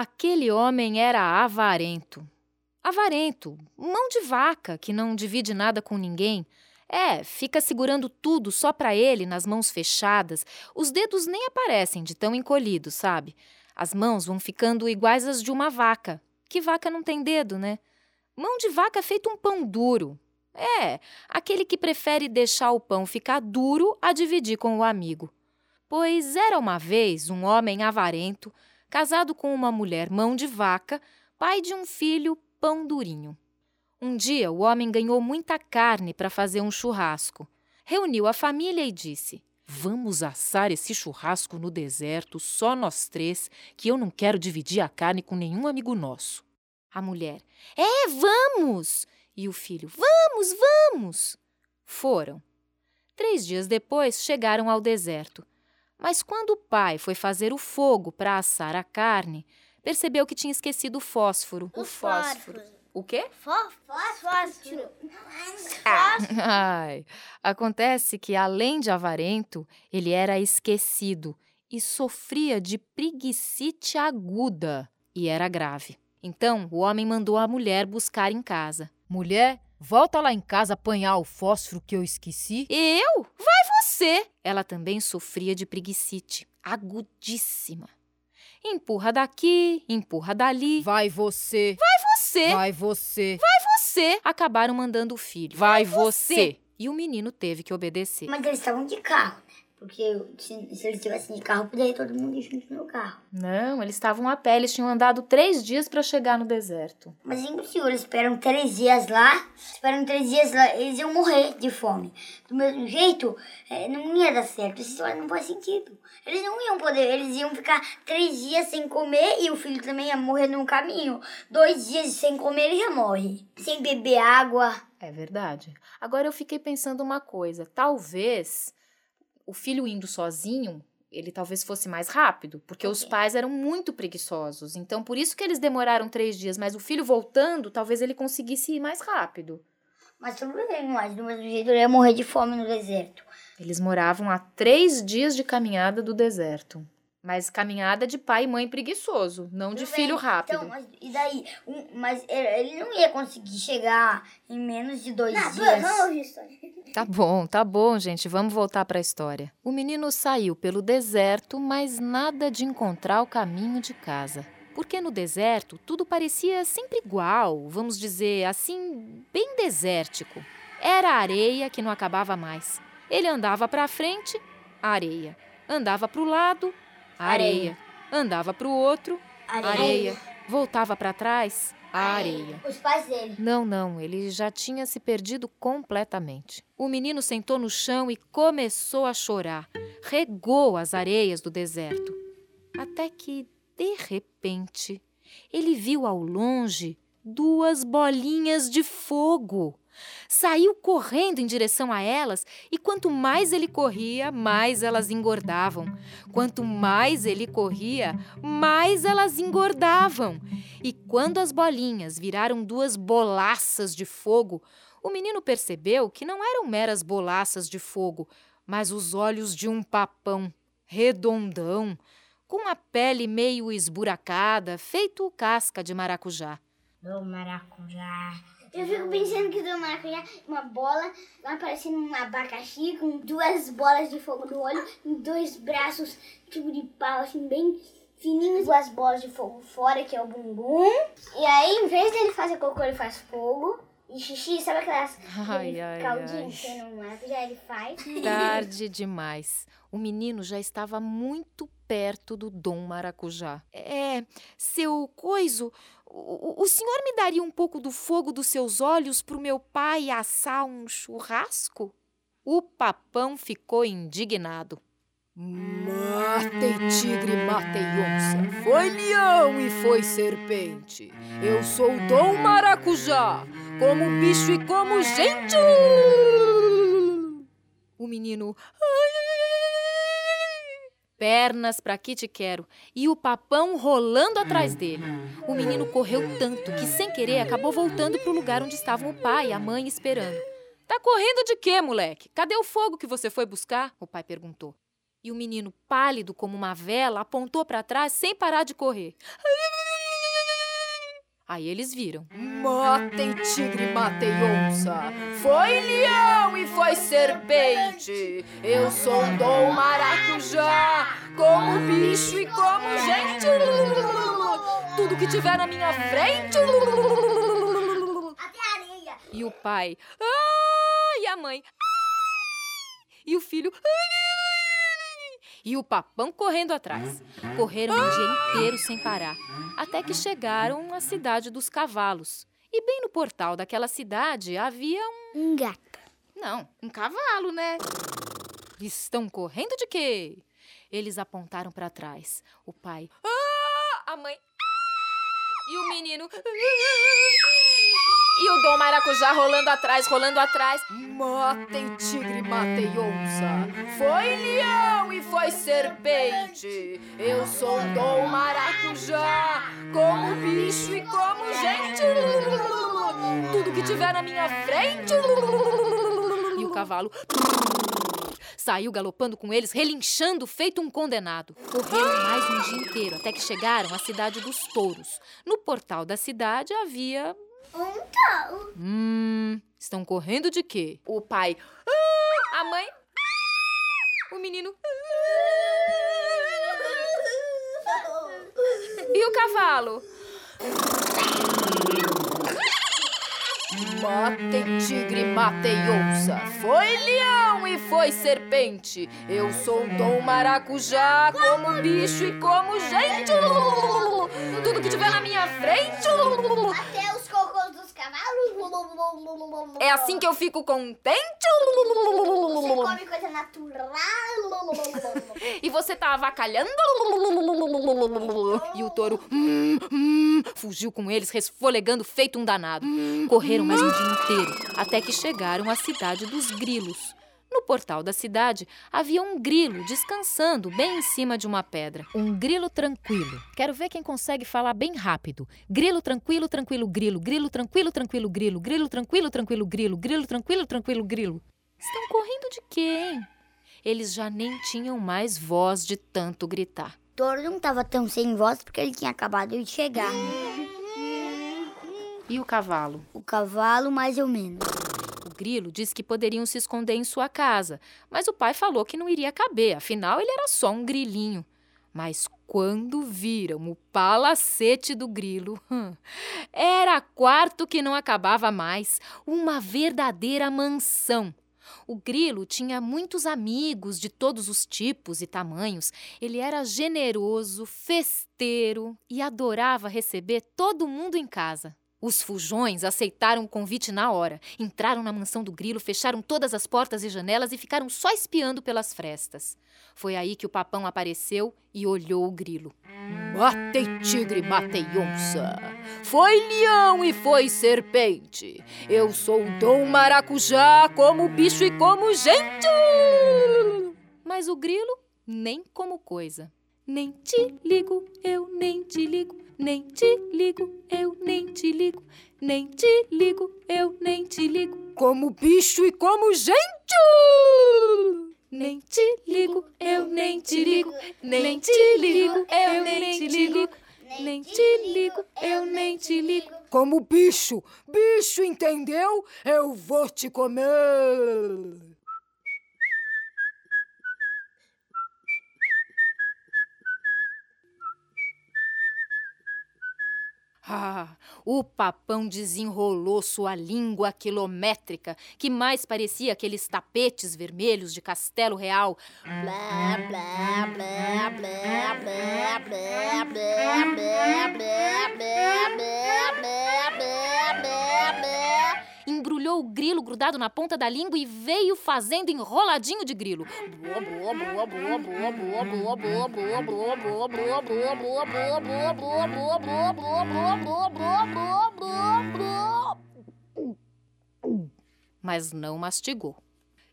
Aquele homem era avarento. Avarento, mão de vaca, que não divide nada com ninguém. É, fica segurando tudo só para ele nas mãos fechadas. Os dedos nem aparecem de tão encolhidos, sabe? As mãos vão ficando iguais às de uma vaca. Que vaca não tem dedo, né? Mão de vaca feito um pão duro. É, aquele que prefere deixar o pão ficar duro a dividir com o amigo. Pois era uma vez um homem avarento, casado com uma mulher mão de vaca, pai de um filho pão durinho. Um dia o homem ganhou muita carne para fazer um churrasco. Reuniu a família e disse: Vamos assar esse churrasco no deserto, só nós três, que eu não quero dividir a carne com nenhum amigo nosso. A mulher: É, vamos! E o filho: Vamos, vamos! Foram. Três dias depois chegaram ao deserto. Mas quando o pai foi fazer o fogo para assar a carne, percebeu que tinha esquecido o fósforo. O, fósforo. O quê? Fósforo. Ai, acontece que, além de avarento, ele era esquecido e sofria de preguicite aguda e era grave. Então, o homem mandou a mulher buscar em casa. Mulher, volta lá em casa apanhar o fósforo que eu esqueci. Eu? Vai você! Ela também sofria de preguicite, agudíssima. Empurra daqui, empurra dali. Vai você. Vai você! Vai você. Vai você! Acabaram mandando o filho. Vai você! E o menino teve que obedecer. Mas eles estavam de carro, né? Porque se, se eles estivessem de carro, poderia todo mundo junto no carro. Não, eles estavam a pé, eles tinham andado três dias para chegar no deserto. Mas é impossível, eles esperam três dias lá, esperam três dias lá, eles iam morrer de fome. Do mesmo jeito, é, não ia dar certo, história não faz sentido. Eles não iam poder, eles iam ficar três dias sem comer e o filho também ia morrer no caminho. Dois dias sem comer ele já morre. Sem beber água. É verdade. Agora eu fiquei pensando uma coisa. Talvez o filho indo sozinho, ele talvez fosse mais rápido, porque os Ok. pais eram muito preguiçosos. Então, por isso que eles demoraram três dias. Mas o filho voltando, talvez ele conseguisse ir mais rápido. Mas tudo bem, mas do mesmo jeito ele ia morrer de fome no deserto. Eles moravam a três dias de caminhada do deserto. Mas caminhada de pai e mãe preguiçoso, não de Tudo filho bem, rápido. Então, mas e daí? Um- mas ele ele não ia conseguir chegar em menos de dois Não, dias. vamos ouvir história. Tá bom, tá bom, gente. Vamos voltar para a história. O menino saiu pelo deserto, mas nada de encontrar o caminho de casa. Porque no deserto tudo parecia sempre igual, vamos dizer assim, bem desértico. Era areia que não acabava mais. Ele andava para frente, areia. Andava para o lado, areia. Andava para o outro, areia. Voltava para trás, areia. Os pais dele. Não, não, ele já tinha se perdido completamente. O menino sentou no chão e começou a chorar. Regou as areias do deserto. Até que, de repente, ele viu ao longe duas bolinhas de fogo. Saiu correndo em direção a elas e quanto mais ele corria, mais elas engordavam. Quanto mais ele corria, mais elas engordavam. E quando as bolinhas viraram duas bolaças de fogo, o menino percebeu que não eram meras bolaças de fogo, mas os olhos de um papão, redondão, com a pele meio esburacada, feito casca de maracujá. Do maracujá. Eu fico pensando que do maracujá, uma bola, lá parecendo um abacaxi, com duas bolas de fogo no olho, e dois braços, tipo de pau, assim, bem fininhos, duas bolas de fogo fora, que é o bumbum. E aí, em vez dele fazer cocô, ele faz fogo. E xixi, sabe aquelas Ai, ai, caldinho ai. que maracujá, ele faz. Tarde demais. O menino já estava muito perto do Dom Maracujá. É, seu coiso, o, o senhor me daria um pouco do fogo dos seus olhos para o meu pai assar um churrasco? O papão ficou indignado. Matei tigre, matei onça. Foi leão e foi serpente. Eu sou o Dom Maracujá. Como bicho e como gente. O menino. Pernas pra que te quero. E o papão rolando atrás dele. O menino correu tanto que, sem querer, acabou voltando pro lugar onde estavam o pai e a mãe esperando. Tá correndo de quê, moleque? Cadê o fogo que você foi buscar? O pai perguntou. E o menino, pálido como uma vela, apontou pra trás sem parar de correr. Aí eles viram. Matem tigre, matei onça. Foi leão e foi serpente. Eu sou Dom Maracujá. Como bicho e como gente. Tudo que tiver na minha frente. E o pai. Ah! E a mãe. Ah! E o filho. Ah! E o papão correndo atrás. Correram o dia inteiro sem parar, até que chegaram à cidade dos cavalos. E bem no portal daquela cidade havia um. Um gato. Não, um cavalo, né? Estão correndo de quê? Eles apontaram para trás. O pai. Ah! A mãe. Ah! E o menino. Ah! E o Dom Maracujá rolando atrás, rolando atrás. Matem tigre, matei onça. Foi leão e foi serpente. Eu sou Dom Maracujá. Como bicho e como gente. Tudo que tiver na minha frente. E o cavalo saiu galopando com eles, relinchando, feito um condenado. Correram mais um dia inteiro, até que chegaram à cidade dos touros. No portal da cidade havia. Um touro. Hum. Estão correndo de quê? O pai. "Ah!" A mãe. "Ah!" O menino. "Ah!" E o cavalo? Matem tigre, matei onça. Foi leão e foi serpente. Eu sou Dom Maracujá, como bicho e como gente. Tudo que tiver na minha frente. Até os cocôs dos cavalos. É assim que eu fico contente? Você come coisa natural. E você tá avacalhando? E o touro hum, hum, fugiu com eles, resfolegando feito um danado. Correram mais um dia inteiro, até que chegaram à cidade dos grilos. No portal da cidade havia um grilo descansando bem em cima de uma pedra. Um grilo tranquilo. Quero ver quem consegue falar bem rápido. Grilo tranquilo, tranquilo, grilo. Grilo tranquilo, tranquilo, grilo. Grilo tranquilo, tranquilo, grilo. Grilo tranquilo, tranquilo, grilo. Estão correndo de quê, hein? Eles já nem tinham mais voz de tanto gritar. O touro não tava tão sem voz porque ele tinha acabado de chegar. E o cavalo? O cavalo, mais ou menos. Grilo disse que poderiam se esconder em sua casa, mas o pai falou que não iria caber, afinal ele era só um grilinho. Mas quando viram o palacete do grilo, hum, era quarto que não acabava mais, uma verdadeira mansão. O grilo tinha muitos amigos de todos os tipos e tamanhos. Ele era generoso, festeiro e adorava receber todo mundo em casa. Os fujões aceitaram o convite na hora. Entraram na mansão do grilo, fecharam todas as portas e janelas e ficaram só espiando pelas frestas. Foi aí que o papão apareceu e olhou o grilo. Matei tigre, matei onça. Foi leão e foi serpente. Eu sou Dom Maracujá, como bicho e como gente. Mas o grilo, nem como coisa. Nem te ligo, eu nem te ligo. Nem te ligo, ligo. Nem te ligo, eu nem te ligo. Como bicho e como gente. Nem te ligo, eu nem te ligo. Nem te ligo, eu nem te ligo. Nem te ligo, eu nem te ligo. Como bicho, bicho, entendeu? Eu vou te comer. Ah, o papão desenrolou sua língua quilométrica, que mais parecia aqueles tapetes vermelhos de Castelo Real. Blá, blá, blá, blá, blá, blá, blá, blá, blá, blá, Embrulhou o grilo grudado na ponta da língua e veio fazendo enroladinho de grilo. Mas não mastigou.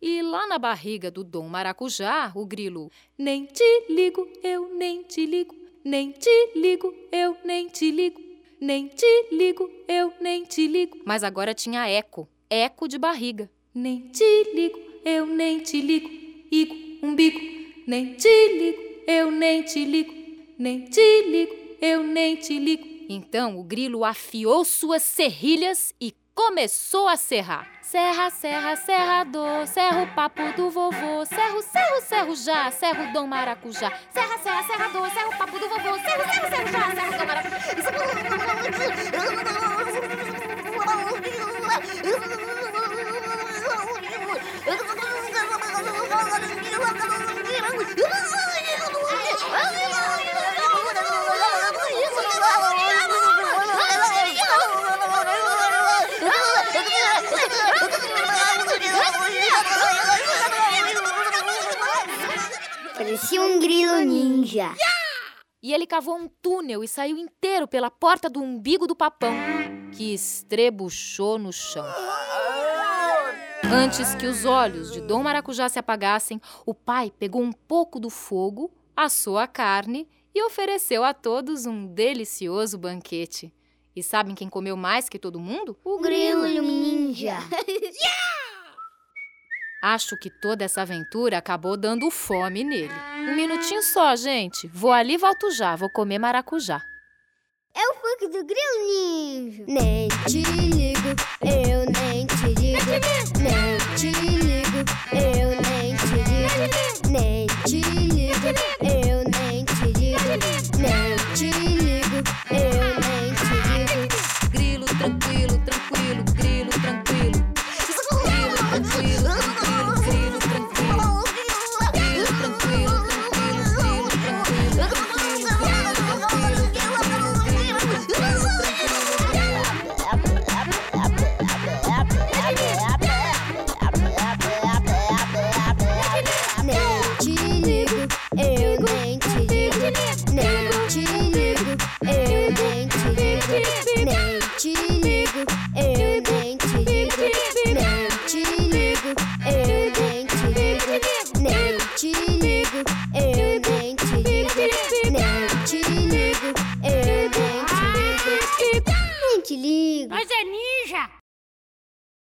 E lá na barriga do Dom Maracujá, o grilo: Nem te ligo, eu nem te ligo. Nem te ligo, eu nem te ligo. Nem te ligo, eu nem te ligo. Mas agora tinha eco, eco de barriga. Nem te ligo, eu nem te ligo. Igo, umbigo. Nem te ligo, eu nem te ligo. Nem te ligo, eu nem te ligo. Então o grilo afiou suas serrilhas e começou a serrar. Serra, serra, serrador, serra o papo do vovô, serro, serro, serro já, serro Dom Maracujá. Serra, serra, serrador, serra o papo do vovô, serro, serro, serro já, serro Dom Parecia um grilo ninja. E ele cavou um túnel e saiu inteiro pela porta do umbigo do papão, que estrebuchou no chão. Antes que os olhos de Dom Maracujá se apagassem, o pai pegou um pouco do fogo, assou a carne e ofereceu a todos um delicioso banquete. E sabem quem comeu mais que todo mundo? O grilo ninja. Acho que toda essa aventura acabou dando fome nele. Um minutinho só, gente. Vou ali e volto já. Vou comer maracujá. É o funk do Grilo Ninja. Nem te ligo, eu nem te digo. Nem te ligo, eu nem te digo. Nem te ligo, digo. Nem te